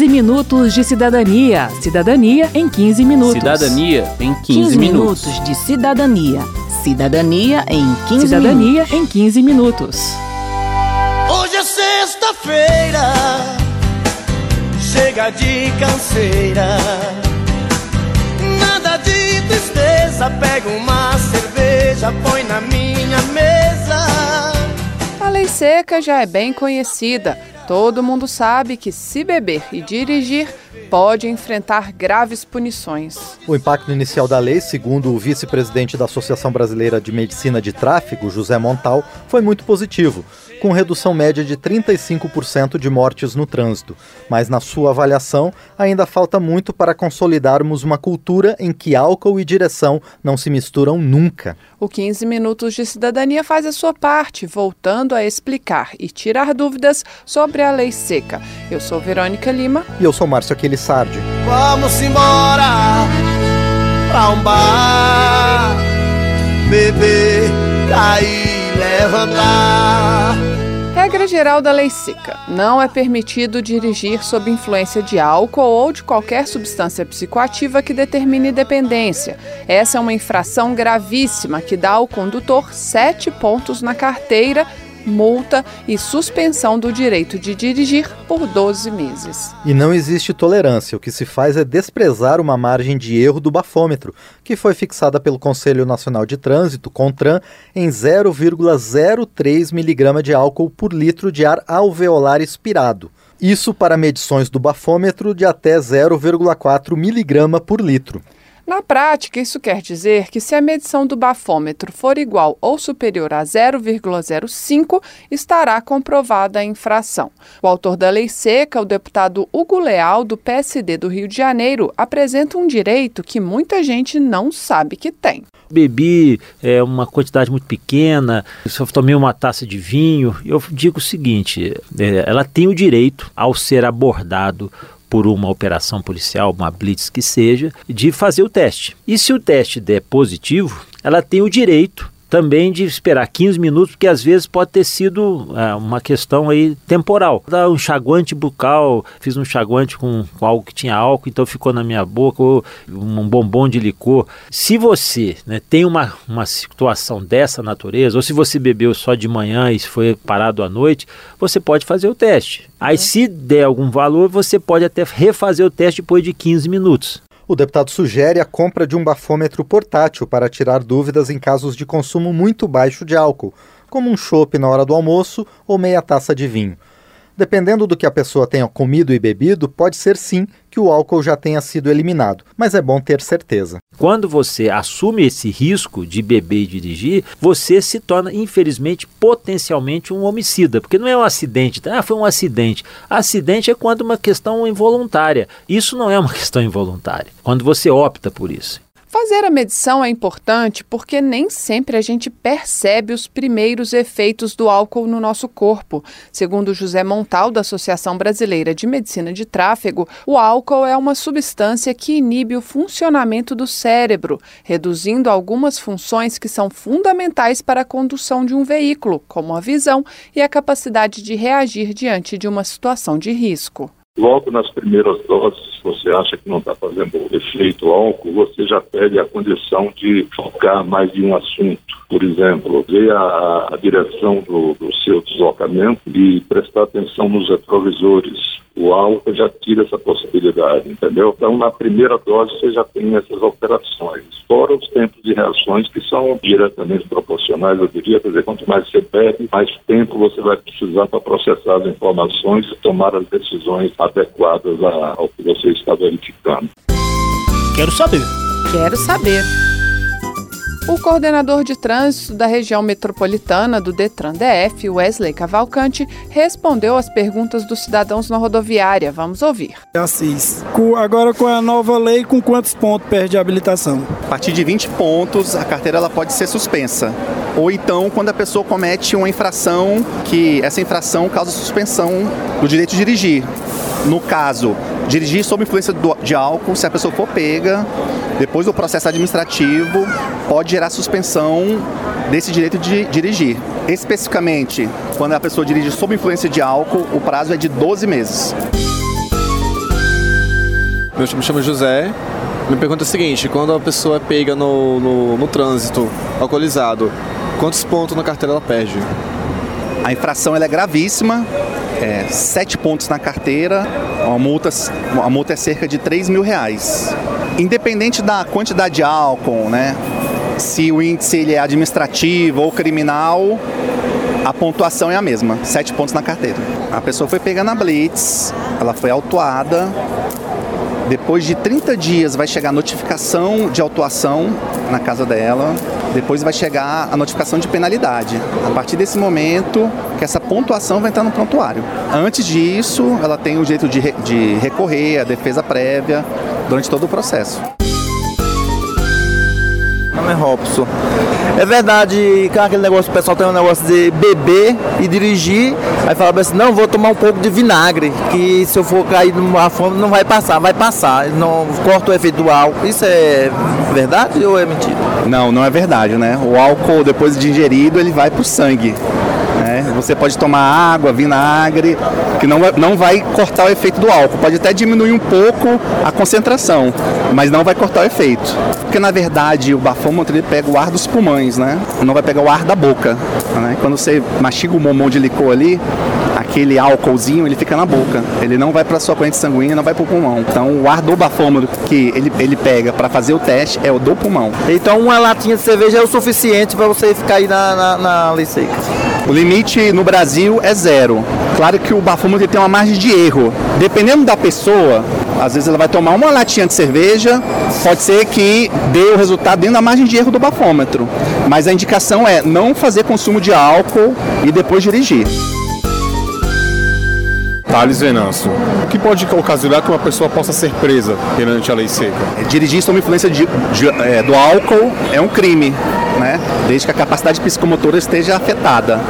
15 minutos de cidadania. Cidadania em 15 minutos. Cidadania em 15, 15 minutos. minutos de cidadania. Cidadania em 15 Cidadania minutos. em 15 minutos. Hoje é sexta-feira, chega de canseira. Nada de tristeza, pega uma cerveja, põe na minha mesa. A lei seca já é bem conhecida. Todo mundo sabe que se beber e dirigir pode enfrentar graves punições. O impacto inicial da lei, segundo o vice-presidente da Associação Brasileira de Medicina de Tráfego, José Montal, foi muito positivo, com redução média de 35% de mortes no trânsito. Mas na sua avaliação, ainda falta muito para consolidarmos uma cultura em que álcool e direção não se misturam nunca. O 15 Minutos de Cidadania faz a sua parte, voltando a explicar e tirar dúvidas sobre a lei seca. Eu sou Verônica Lima. E eu sou Márcio Aquilissardi. Vamos embora pra um bar, beber, cair, levantar. Regra geral da lei seca: não é permitido dirigir sob influência de álcool ou de qualquer substância psicoativa que determine dependência. Essa é uma infração gravíssima que dá ao condutor sete pontos na carteira, multa e suspensão do direito de dirigir por 12 meses. E não existe tolerância. O que se faz é desprezar uma margem de erro do bafômetro, que foi fixada pelo Conselho Nacional de Trânsito, CONTRAN, em 0,03 miligrama de álcool por litro de ar alveolar expirado. Isso para medições do bafômetro de até 0,4 miligrama por litro. Na prática, isso quer dizer que se a medição do bafômetro for igual ou superior a 0,05, estará comprovada a infração. O autor da lei seca, o deputado Hugo Leal, do PSD do Rio de Janeiro, apresenta um direito que muita gente não sabe que tem. bebi é, uma quantidade muito pequena, só tomei uma taça de vinho. Eu digo o seguinte: é, ela tem o direito, ao ser abordado por uma operação policial, uma blitz que seja, de fazer o teste. E se o teste der positivo, ela tem o direito também de esperar 15 minutos, porque às vezes pode ter sido é, uma questão aí temporal. Dá um enxaguante bucal, fiz um enxaguante com, com algo que tinha álcool, então ficou na minha boca, ou um bombom de licor. Se você né, tem uma, uma situação dessa natureza, ou se você bebeu só de manhã e foi parado à noite, você pode fazer o teste. Aí, se der algum valor, você pode até refazer o teste depois de 15 minutos. O deputado sugere a compra de um bafômetro portátil para tirar dúvidas em casos de consumo muito baixo de álcool, como um chopp na hora do almoço ou meia taça de vinho. Dependendo do que a pessoa tenha comido e bebido, pode ser sim que o álcool já tenha sido eliminado, mas é bom ter certeza. Quando você assume esse risco de beber e dirigir, você se torna, infelizmente, potencialmente um homicida, porque não é um acidente, ah, foi um acidente. Acidente é quando uma questão involuntária. Isso não é uma questão involuntária. Quando você opta por isso. Fazer a medição é importante porque nem sempre a gente percebe os primeiros efeitos do álcool no nosso corpo. Segundo José Montal, da Associação Brasileira de Medicina de Tráfego, o álcool é uma substância que inibe o funcionamento do cérebro, reduzindo algumas funções que são fundamentais para a condução de um veículo, como a visão e a capacidade de reagir diante de uma situação de risco. Logo nas primeiras doses, você acha que não está fazendo efeito álcool, você já perde a condição de focar mais em um assunto. Por exemplo, ver a, a direção do, do seu deslocamento e prestar atenção nos retrovisores. O álcool já tira essa possibilidade, entendeu? Então, na primeira dose, você já tem essas alterações. Fora os tempos de reações que são diretamente proporcionais, eu diria. Quer dizer, quanto mais você bebe, mais tempo você vai precisar para processar as informações e tomar as decisões adequadas ao que você está verificando. Quero saber. Quero saber. O coordenador de trânsito da região metropolitana do Detran DF, Wesley Cavalcante, respondeu às perguntas dos cidadãos na rodoviária. Vamos ouvir. Assis. Agora com a nova lei, com quantos pontos perde a habilitação? A partir de 20 pontos, a carteira ela pode ser suspensa. Ou então, quando a pessoa comete uma infração, que essa infração causa suspensão do direito de dirigir. No caso, dirigir sob influência do- de álcool, se a pessoa for pega, depois do processo administrativo, pode gerar suspensão desse direito de dirigir. Especificamente, quando a pessoa dirige sob influência de álcool, o prazo é de 12 meses. Meu nome chama José. Me pergunta é a seguinte: quando a pessoa é pega no, no, no trânsito alcoolizado, quantos pontos na carteira ela perde? A infração é gravíssima, é, sete pontos na carteira, a multa, a multa é cerca de 3 mil reais. Independente da quantidade de álcool, né? Se o índice ele é administrativo ou criminal, a pontuação é a mesma, sete pontos na carteira. A pessoa foi pegando a blitz, ela foi autuada, depois de 30 dias vai chegar a notificação de autuação na casa dela. Depois vai chegar a notificação de penalidade. A partir desse momento que essa pontuação vai entrar no prontuário. Antes disso, ela tem o direito de, de recorrer à defesa prévia durante todo o processo. É Robson. É verdade que aquele negócio, o pessoal tem um negócio de beber e dirigir, aí fala assim, não, vou tomar um pouco de vinagre, que se eu for cair numa fome não vai passar, vai passar, não corta o efeito do álcool. Isso é verdade ou é mentira? Não, não é verdade, né? O álcool, depois de ingerido, ele vai para o sangue. Né? Você pode tomar água, vinagre, que não vai, não vai cortar o efeito do álcool. Pode até diminuir um pouco a concentração, mas não vai cortar o efeito. Porque na verdade o bafômetro ele pega o ar dos pulmões, né? Não vai pegar o ar da boca. Né? Quando você mastiga o momão de licor ali, aquele álcoolzinho ele fica na boca. Ele não vai para sua corrente sanguínea, não vai para o pulmão. Então o ar do bafômetro que ele, ele pega para fazer o teste é o do pulmão. Então uma latinha de cerveja é o suficiente para você ficar aí na, na, na lei seca. O limite no Brasil é zero. Claro que o bafômetro tem uma margem de erro. Dependendo da pessoa, às vezes ela vai tomar uma latinha de cerveja, pode ser que dê o resultado dentro da margem de erro do bafômetro. Mas a indicação é não fazer consumo de álcool e depois dirigir. Thales Venâncio. O que pode ocasionar que uma pessoa possa ser presa perante a lei seca? Dirigir sob influência de, de, é, do álcool é um crime, né? Desde que a capacidade psicomotora esteja afetada.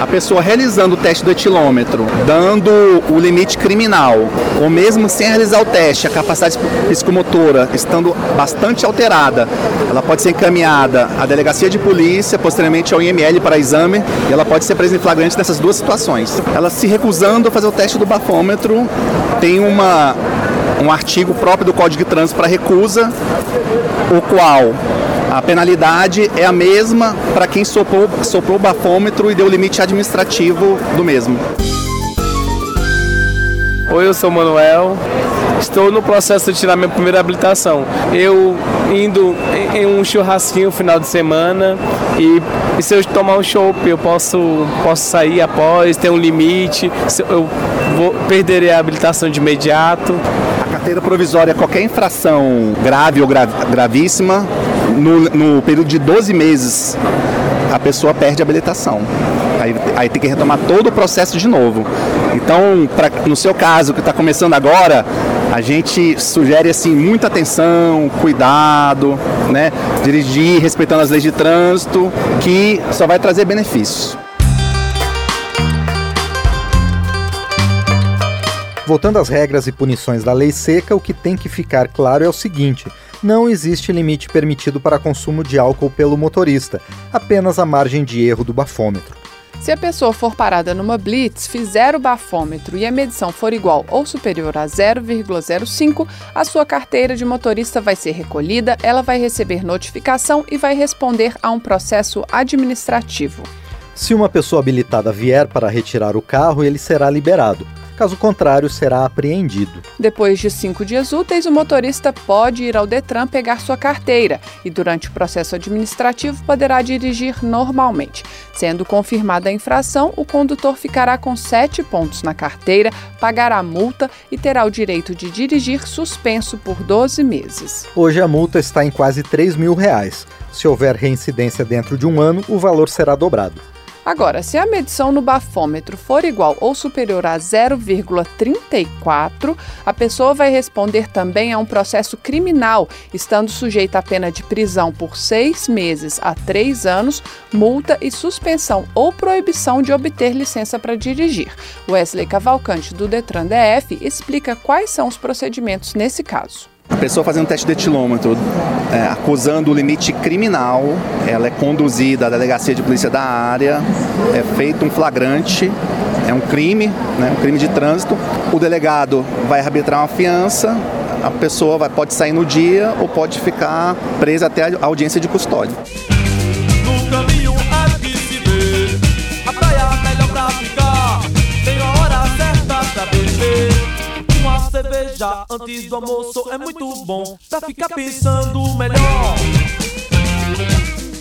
A pessoa realizando o teste do etilômetro, dando o limite criminal, ou mesmo sem realizar o teste, a capacidade psicomotora estando bastante alterada, ela pode ser encaminhada à delegacia de polícia, posteriormente ao IML para exame, e ela pode ser presa em flagrante nessas duas situações. Ela se recusando a fazer o teste do bafômetro, tem uma, um artigo próprio do Código de Trânsito para recusa, o qual a penalidade é a mesma para quem soprou, soprou o bafômetro e deu o limite administrativo do mesmo. Oi, eu sou o Manuel. Estou no processo de tirar minha primeira habilitação. Eu indo em um churrasquinho no final de semana e, e se eu tomar um chopp eu posso, posso sair após, tem um limite, eu vou, perderei a habilitação de imediato. A carteira provisória, qualquer infração grave ou gravíssima, no, no período de 12 meses, a pessoa perde a habilitação. Aí, aí, tem que retomar todo o processo de novo. Então, pra, no seu caso, que está começando agora, a gente sugere assim muita atenção, cuidado, né? Dirigir respeitando as leis de trânsito, que só vai trazer benefícios. Voltando às regras e punições da lei seca, o que tem que ficar claro é o seguinte: não existe limite permitido para consumo de álcool pelo motorista, apenas a margem de erro do bafômetro. Se a pessoa for parada numa blitz, fizer o bafômetro e a medição for igual ou superior a 0,05, a sua carteira de motorista vai ser recolhida, ela vai receber notificação e vai responder a um processo administrativo. Se uma pessoa habilitada vier para retirar o carro, ele será liberado. Caso contrário, será apreendido. Depois de cinco dias úteis, o motorista pode ir ao Detran pegar sua carteira e, durante o processo administrativo, poderá dirigir normalmente. Sendo confirmada a infração, o condutor ficará com sete pontos na carteira, pagará a multa e terá o direito de dirigir suspenso por 12 meses. Hoje a multa está em quase 3 mil reais. Se houver reincidência dentro de um ano, o valor será dobrado. Agora, se a medição no bafômetro for igual ou superior a 0,34, a pessoa vai responder também a um processo criminal, estando sujeita a pena de prisão por seis meses a três anos, multa e suspensão ou proibição de obter licença para dirigir. Wesley Cavalcante, do Detran DF, explica quais são os procedimentos nesse caso. A pessoa fazendo teste de etilômetro, é, acusando o limite criminal, ela é conduzida à delegacia de polícia da área, é feito um flagrante, é um crime, né, um crime de trânsito. O delegado vai arbitrar uma fiança, a pessoa vai, pode sair no dia ou pode ficar presa até a audiência de custódia. Cerveja antes do almoço é muito bom Pra ficar pensando melhor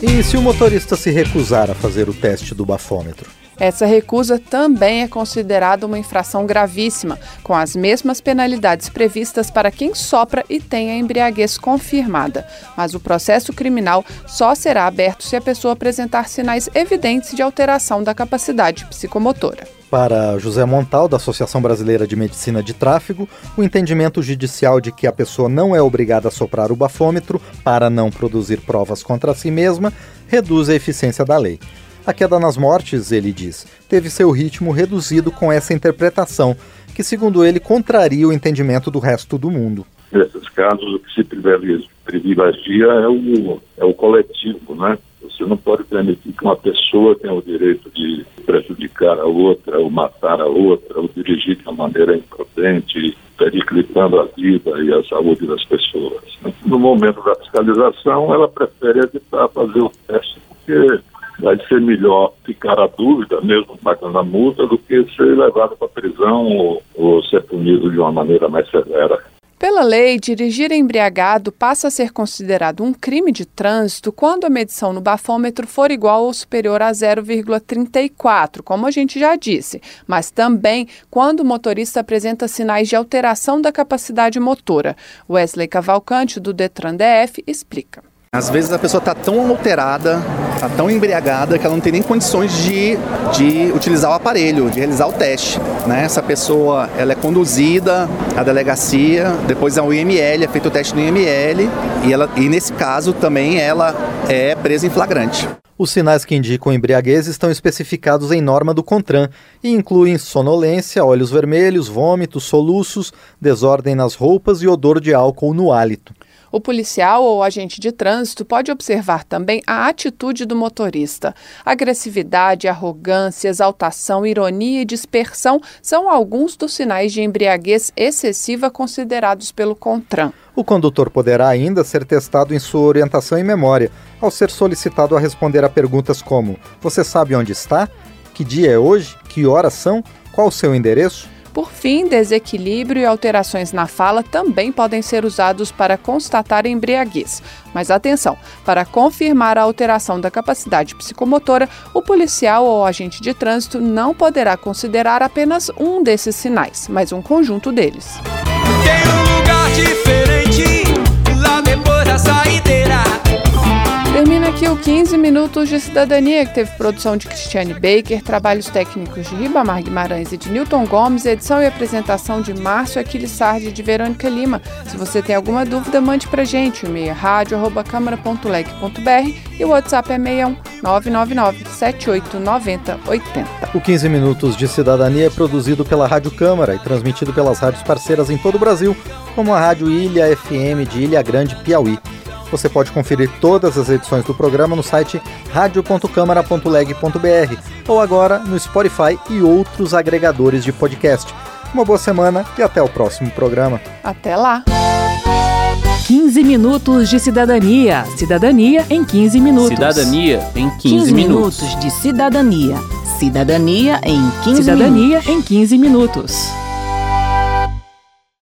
E se o motorista se recusar a fazer o teste do bafômetro? Essa recusa também é considerada uma infração gravíssima, com as mesmas penalidades previstas para quem sopra e tem a embriaguez confirmada. Mas o processo criminal só será aberto se a pessoa apresentar sinais evidentes de alteração da capacidade psicomotora. Para José Montal, da Associação Brasileira de Medicina de Tráfego, o entendimento judicial de que a pessoa não é obrigada a soprar o bafômetro para não produzir provas contra si mesma reduz a eficiência da lei. A queda nas mortes, ele diz, teve seu ritmo reduzido com essa interpretação, que, segundo ele, contraria o entendimento do resto do mundo. Nesses casos, o que se privilegia é o, é o coletivo, né? Você não pode permitir que uma pessoa tenha o direito de prejudicar a outra, ou matar a outra, ou dirigir de uma maneira imprudente, periclitando a vida e a saúde das pessoas. No momento da fiscalização, ela prefere evitar fazer o teste, porque vai ser melhor ficar à dúvida, mesmo pagando a multa, do que ser levado para prisão ou, ou ser punido de uma maneira mais severa. Pela lei, dirigir embriagado passa a ser considerado um crime de trânsito quando a medição no bafômetro for igual ou superior a 0,34, como a gente já disse, mas também quando o motorista apresenta sinais de alteração da capacidade motora. Wesley Cavalcante, do Detran DF, explica. Às vezes a pessoa está tão alterada, está tão embriagada que ela não tem nem condições de, de utilizar o aparelho, de realizar o teste. Né? Essa pessoa ela é conduzida à delegacia, depois ao IML, é feito o teste no IML e, ela, e nesse caso também ela é presa em flagrante. Os sinais que indicam embriaguez estão especificados em norma do CONTRAN e incluem sonolência, olhos vermelhos, vômitos, soluços, desordem nas roupas e odor de álcool no hálito. O policial ou agente de trânsito pode observar também a atitude do motorista. Agressividade, arrogância, exaltação, ironia e dispersão são alguns dos sinais de embriaguez excessiva considerados pelo CONTRAN. O condutor poderá ainda ser testado em sua orientação e memória, ao ser solicitado a responder a perguntas como: Você sabe onde está? Que dia é hoje? Que horas são? Qual o seu endereço? Por fim, desequilíbrio e alterações na fala também podem ser usados para constatar embriaguez. Mas atenção, para confirmar a alteração da capacidade psicomotora, o policial ou agente de trânsito não poderá considerar apenas um desses sinais, mas um conjunto deles. Tem um lugar diferente Lá depois da saideira Termina aqui o 15 Minutos de Cidadania, que teve produção de Cristiane Baker, trabalhos técnicos de Ribamar Guimarães e de Newton Gomes, edição e apresentação de Márcio Aquilissardi e de Verônica Lima. Se você tem alguma dúvida, mande pra gente. O e-mail é rádio.câmara.leg.br e o WhatsApp é 61 999 7890 80. O 15 Minutos de Cidadania é produzido pela Rádio Câmara e transmitido pelas rádios parceiras em todo o Brasil, como a Rádio Ilha FM de Ilha Grande, Piauí. Você pode conferir todas as edições do programa no site radio.câmara.leg.br ou agora no Spotify e outros agregadores de podcast. Uma boa semana e até o próximo programa. Até lá! 15 minutos de cidadania. Cidadania em 15 minutos. Cidadania em 15, 15 minutos. minutos de cidadania. Cidadania em 15 Cidadania minutos. em 15 minutos.